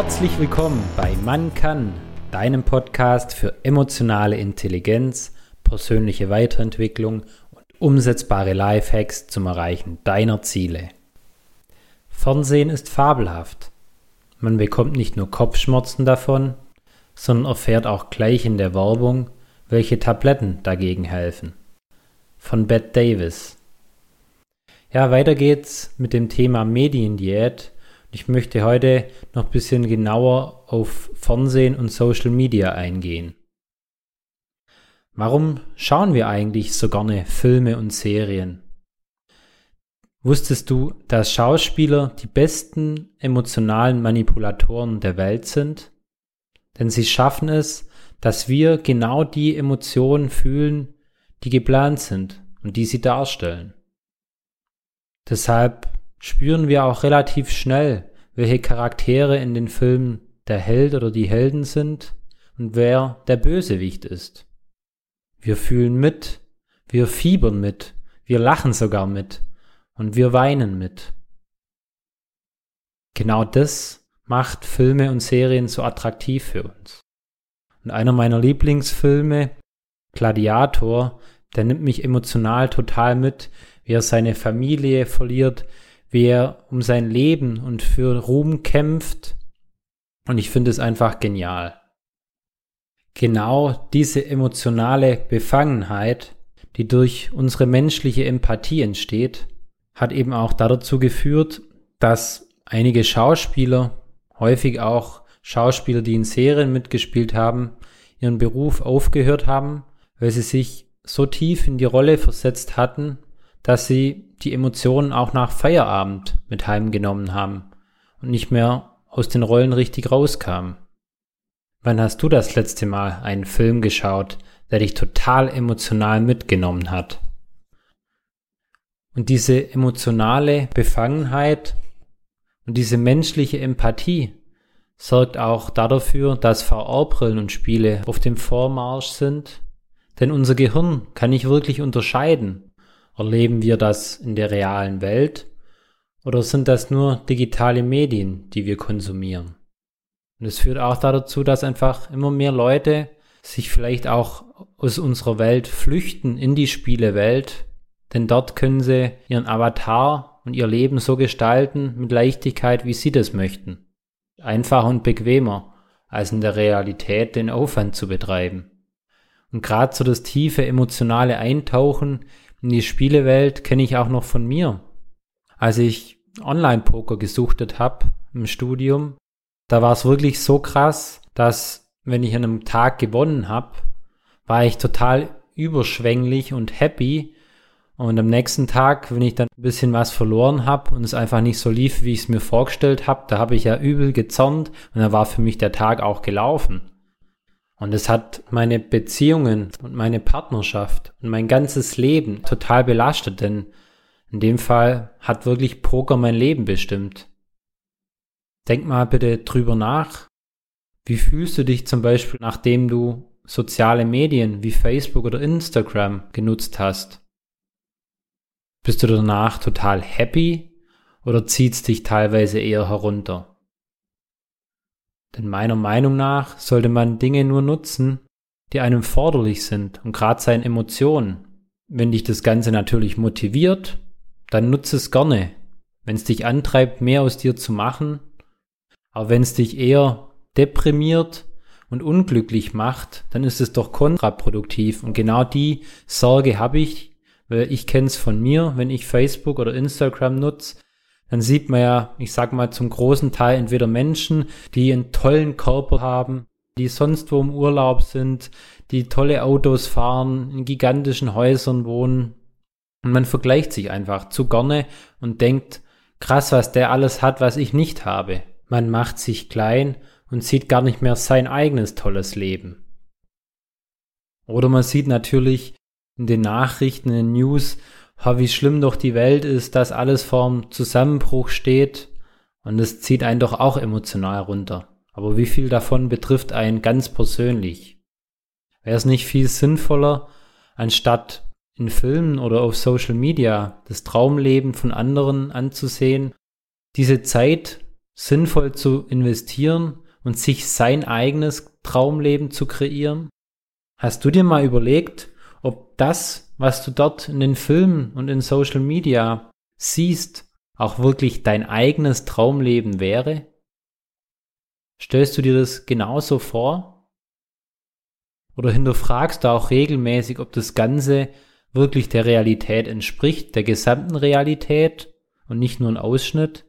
Herzlich willkommen bei Man kann, deinem Podcast für emotionale Intelligenz, persönliche Weiterentwicklung und umsetzbare Lifehacks zum Erreichen deiner Ziele. Fernsehen ist fabelhaft. Man bekommt nicht nur Kopfschmerzen davon, sondern erfährt auch gleich in der Werbung, welche Tabletten dagegen helfen. Von Bette Davis. Ja, weiter geht's mit dem Thema Mediendiät. Ich möchte heute noch ein bisschen genauer auf Fernsehen und Social Media eingehen. Warum schauen wir eigentlich so gerne Filme und Serien? Wusstest du, dass Schauspieler die besten emotionalen Manipulatoren der Welt sind? Denn sie schaffen es, dass wir genau die Emotionen fühlen, die geplant sind und die sie darstellen. Deshalb spüren wir auch relativ schnell, welche Charaktere in den Filmen der Held oder die Helden sind und wer der Bösewicht ist. Wir fühlen mit, wir fiebern mit, wir lachen sogar mit und wir weinen mit. Genau das macht Filme und Serien so attraktiv für uns. Und einer meiner Lieblingsfilme, Gladiator, der nimmt mich emotional total mit, wie er seine Familie verliert, wie er um sein Leben und für Ruhm kämpft. Und ich finde es einfach genial. Genau diese emotionale Befangenheit, die durch unsere menschliche Empathie entsteht, hat eben auch dazu geführt, dass einige Schauspieler, häufig auch Schauspieler, die in Serien mitgespielt haben, ihren Beruf aufgehört haben, weil sie sich so tief in die Rolle versetzt hatten, dass sie die Emotionen auch nach Feierabend mit heimgenommen haben und nicht mehr aus den Rollen richtig rauskamen. Wann hast du das letzte Mal einen Film geschaut, der dich total emotional mitgenommen hat? Und diese emotionale Befangenheit und diese menschliche Empathie sorgt auch dafür, dass VR-Brillen und Spiele auf dem Vormarsch sind denn unser Gehirn kann nicht wirklich unterscheiden. Erleben wir das in der realen Welt oder sind das nur digitale Medien, die wir konsumieren? Und es führt auch dazu, dass einfach immer mehr Leute sich vielleicht auch aus unserer Welt flüchten in die Spielewelt, denn dort können sie ihren Avatar und ihr Leben so gestalten mit Leichtigkeit, wie sie das möchten. Einfacher und bequemer, als in der Realität den Aufwand zu betreiben. Und gerade so das tiefe emotionale Eintauchen in die Spielewelt kenne ich auch noch von mir. Als ich Online-Poker gesuchtet habe im Studium, da war es wirklich so krass, dass wenn ich an einem Tag gewonnen habe, war ich total überschwänglich und happy. Und am nächsten Tag, wenn ich dann ein bisschen was verloren habe und es einfach nicht so lief, wie ich es mir vorgestellt habe, da habe ich ja übel gezornt und da war für mich der Tag auch gelaufen. Und es hat meine Beziehungen und meine Partnerschaft und mein ganzes Leben total belastet, denn in dem Fall hat wirklich Poker mein Leben bestimmt. Denk mal bitte drüber nach. Wie fühlst du dich zum Beispiel, nachdem du soziale Medien wie Facebook oder Instagram genutzt hast? Bist du danach total happy oder zieht's dich teilweise eher herunter? Denn meiner Meinung nach sollte man Dinge nur nutzen, die einem forderlich sind und gerade seinen Emotionen. Wenn dich das Ganze natürlich motiviert, dann nutze es gerne. Wenn es dich antreibt, mehr aus dir zu machen, aber wenn es dich eher deprimiert und unglücklich macht, dann ist es doch kontraproduktiv. Und genau die Sorge habe ich, weil ich kenne es von mir, wenn ich Facebook oder Instagram nutze, dann sieht man ja, ich sag mal, zum großen Teil entweder Menschen, die einen tollen Körper haben, die sonst wo im Urlaub sind, die tolle Autos fahren, in gigantischen Häusern wohnen. Und man vergleicht sich einfach zu gerne und denkt, krass, was der alles hat, was ich nicht habe. Man macht sich klein und sieht gar nicht mehr sein eigenes tolles Leben. Oder man sieht natürlich in den Nachrichten, in den News, wie schlimm doch die Welt ist, dass alles vorm Zusammenbruch steht. Und es zieht einen doch auch emotional runter. Aber wie viel davon betrifft einen ganz persönlich? Wäre es nicht viel sinnvoller, anstatt in Filmen oder auf Social Media das Traumleben von anderen anzusehen, diese Zeit sinnvoll zu investieren und sich sein eigenes Traumleben zu kreieren? Hast du dir mal überlegt, ob das, was du dort in den Filmen und in Social Media siehst, auch wirklich dein eigenes Traumleben wäre? Stellst du dir das genauso vor? Oder hinterfragst du auch regelmäßig, ob das Ganze wirklich der Realität entspricht, der gesamten Realität und nicht nur ein Ausschnitt?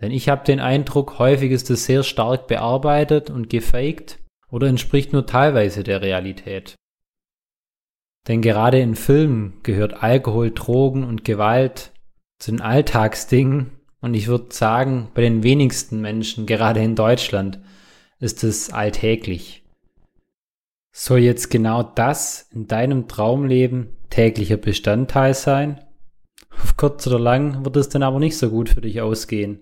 Denn ich habe den Eindruck, häufig ist es sehr stark bearbeitet und gefaked oder entspricht nur teilweise der Realität. Denn gerade in Filmen gehört Alkohol, Drogen und Gewalt zu den Alltagsdingen und ich würde sagen, bei den wenigsten Menschen, gerade in Deutschland, ist es alltäglich. Soll jetzt genau das in deinem Traumleben täglicher Bestandteil sein? Auf kurz oder lang wird es dann aber nicht so gut für dich ausgehen.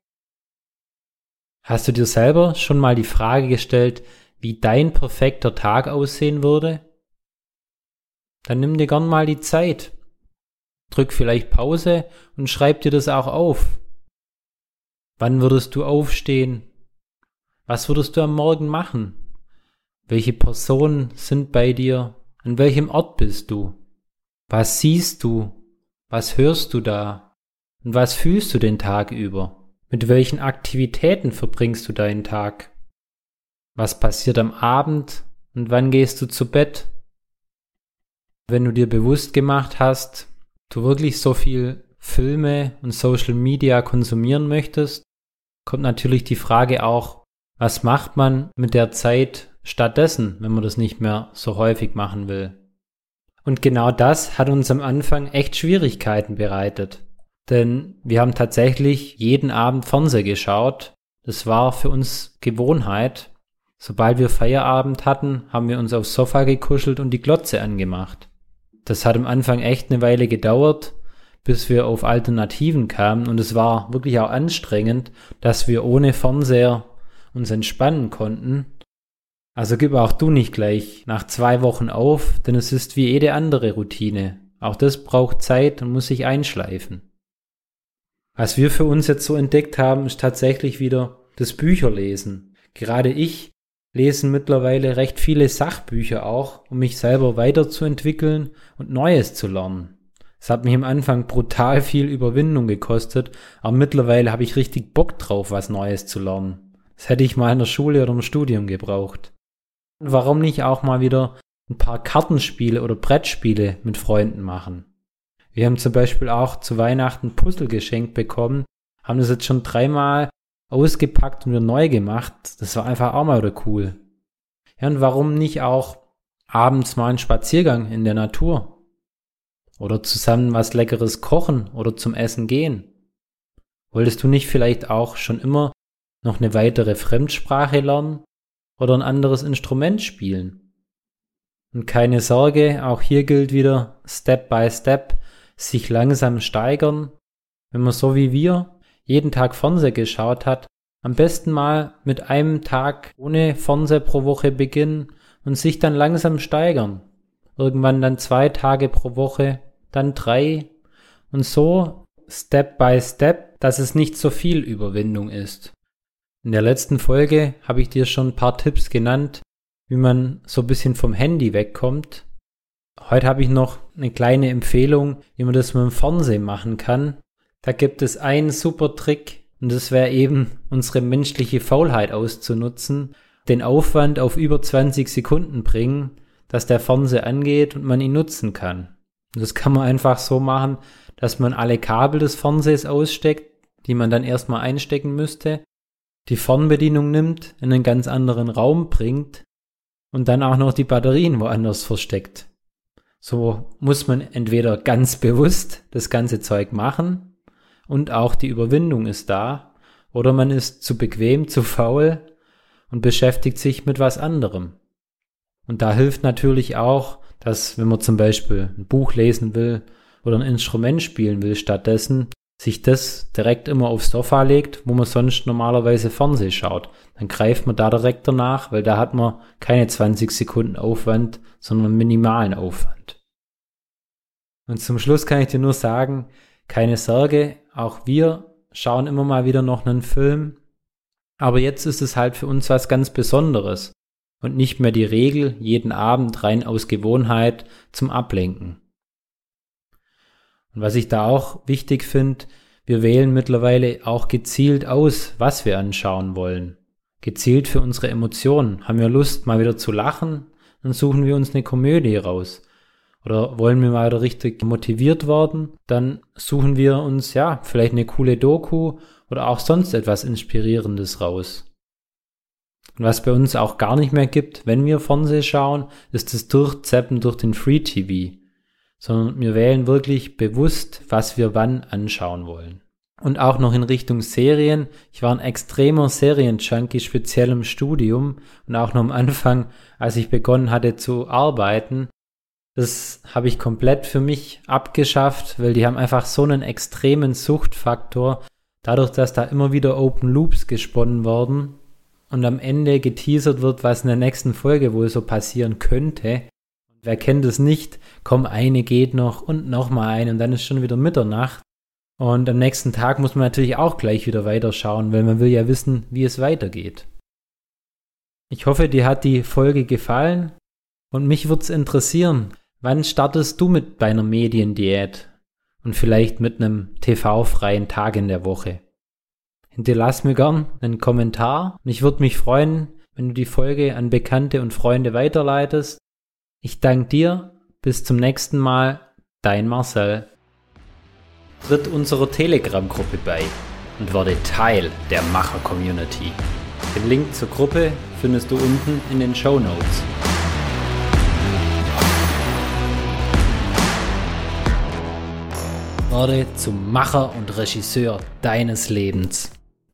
Hast du dir selber schon mal die Frage gestellt, wie dein perfekter Tag aussehen würde? Dann nimm dir gern mal die Zeit. Drück vielleicht Pause und schreib dir das auch auf. Wann würdest du aufstehen? Was würdest du am Morgen machen? Welche Personen sind bei dir? An welchem Ort bist du? Was siehst du? Was hörst du da? Und was fühlst du den Tag über? Mit welchen Aktivitäten verbringst du deinen Tag? Was passiert am Abend und wann gehst du zu Bett? Wenn du dir bewusst gemacht hast, du wirklich so viel Filme und Social Media konsumieren möchtest, kommt natürlich die Frage auch, was macht man mit der Zeit stattdessen, wenn man das nicht mehr so häufig machen will? Und genau das hat uns am Anfang echt Schwierigkeiten bereitet. Denn wir haben tatsächlich jeden Abend Fernseher geschaut. Das war für uns Gewohnheit. Sobald wir Feierabend hatten, haben wir uns aufs Sofa gekuschelt und die Glotze angemacht. Das hat am Anfang echt eine Weile gedauert, bis wir auf Alternativen kamen und es war wirklich auch anstrengend, dass wir ohne Fernseher uns entspannen konnten. Also gib auch du nicht gleich nach zwei Wochen auf, denn es ist wie jede andere Routine. Auch das braucht Zeit und muss sich einschleifen. Was wir für uns jetzt so entdeckt haben, ist tatsächlich wieder das Bücherlesen. Gerade ich lese mittlerweile recht viele Sachbücher auch, um mich selber weiterzuentwickeln und Neues zu lernen. Es hat mich am Anfang brutal viel Überwindung gekostet, aber mittlerweile habe ich richtig Bock drauf, was Neues zu lernen. Das hätte ich mal in der Schule oder im Studium gebraucht. Und warum nicht auch mal wieder ein paar Kartenspiele oder Brettspiele mit Freunden machen? Wir haben zum Beispiel auch zu Weihnachten Puzzle geschenkt bekommen, haben das jetzt schon dreimal ausgepackt und wieder neu gemacht. Das war einfach auch mal wieder cool. Ja, und warum nicht auch abends mal einen Spaziergang in der Natur? Oder zusammen was Leckeres kochen oder zum Essen gehen? Wolltest du nicht vielleicht auch schon immer noch eine weitere Fremdsprache lernen oder ein anderes Instrument spielen? Und keine Sorge, auch hier gilt wieder Step by Step sich langsam steigern. Wenn man so wie wir jeden Tag Fernseher geschaut hat, am besten mal mit einem Tag ohne Fernseher pro Woche beginnen und sich dann langsam steigern. Irgendwann dann zwei Tage pro Woche, dann drei und so Step by Step, dass es nicht so viel Überwindung ist. In der letzten Folge habe ich dir schon ein paar Tipps genannt, wie man so ein bisschen vom Handy wegkommt Heute habe ich noch eine kleine Empfehlung, wie man das mit dem Fernsehen machen kann. Da gibt es einen super Trick und das wäre eben unsere menschliche Faulheit auszunutzen, den Aufwand auf über 20 Sekunden bringen, dass der Fernseher angeht und man ihn nutzen kann. Und das kann man einfach so machen, dass man alle Kabel des Fernsehs aussteckt, die man dann erstmal einstecken müsste, die Fernbedienung nimmt, in einen ganz anderen Raum bringt und dann auch noch die Batterien woanders versteckt. So muss man entweder ganz bewusst das ganze Zeug machen und auch die Überwindung ist da, oder man ist zu bequem, zu faul und beschäftigt sich mit was anderem. Und da hilft natürlich auch, dass wenn man zum Beispiel ein Buch lesen will oder ein Instrument spielen will stattdessen, sich das direkt immer aufs Sofa legt, wo man sonst normalerweise Fernseh schaut. Dann greift man da direkt danach, weil da hat man keine 20 Sekunden Aufwand, sondern minimalen Aufwand. Und zum Schluss kann ich dir nur sagen, keine Sorge, auch wir schauen immer mal wieder noch einen Film. Aber jetzt ist es halt für uns was ganz Besonderes und nicht mehr die Regel, jeden Abend rein aus Gewohnheit zum Ablenken. Und was ich da auch wichtig finde, wir wählen mittlerweile auch gezielt aus, was wir anschauen wollen. Gezielt für unsere Emotionen. Haben wir Lust, mal wieder zu lachen? Dann suchen wir uns eine Komödie raus. Oder wollen wir mal richtig motiviert werden? Dann suchen wir uns, ja, vielleicht eine coole Doku oder auch sonst etwas Inspirierendes raus. Und was bei uns auch gar nicht mehr gibt, wenn wir Fernseh schauen, ist das Durchzeppen durch den Free TV sondern wir wählen wirklich bewusst, was wir wann anschauen wollen. Und auch noch in Richtung Serien. Ich war ein extremer Serienjunkie, speziell im Studium und auch noch am Anfang, als ich begonnen hatte zu arbeiten. Das habe ich komplett für mich abgeschafft, weil die haben einfach so einen extremen Suchtfaktor. Dadurch, dass da immer wieder Open Loops gesponnen worden und am Ende geteasert wird, was in der nächsten Folge wohl so passieren könnte, Wer kennt es nicht? Komm, eine geht noch und noch mal eine und dann ist schon wieder Mitternacht. Und am nächsten Tag muss man natürlich auch gleich wieder weiterschauen, weil man will ja wissen, wie es weitergeht. Ich hoffe, dir hat die Folge gefallen und mich würde es interessieren, wann startest du mit deiner Mediendiät und vielleicht mit einem TV-freien Tag in der Woche? Hinterlass mir gern einen Kommentar und ich würde mich freuen, wenn du die Folge an Bekannte und Freunde weiterleitest ich danke dir. Bis zum nächsten Mal. Dein Marcel. Tritt unserer Telegram-Gruppe bei und werde Teil der Macher-Community. Den Link zur Gruppe findest du unten in den Show Notes. Werde zum Macher und Regisseur deines Lebens.